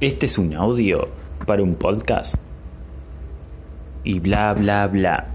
Este es un audio para un podcast. Y bla, bla, bla.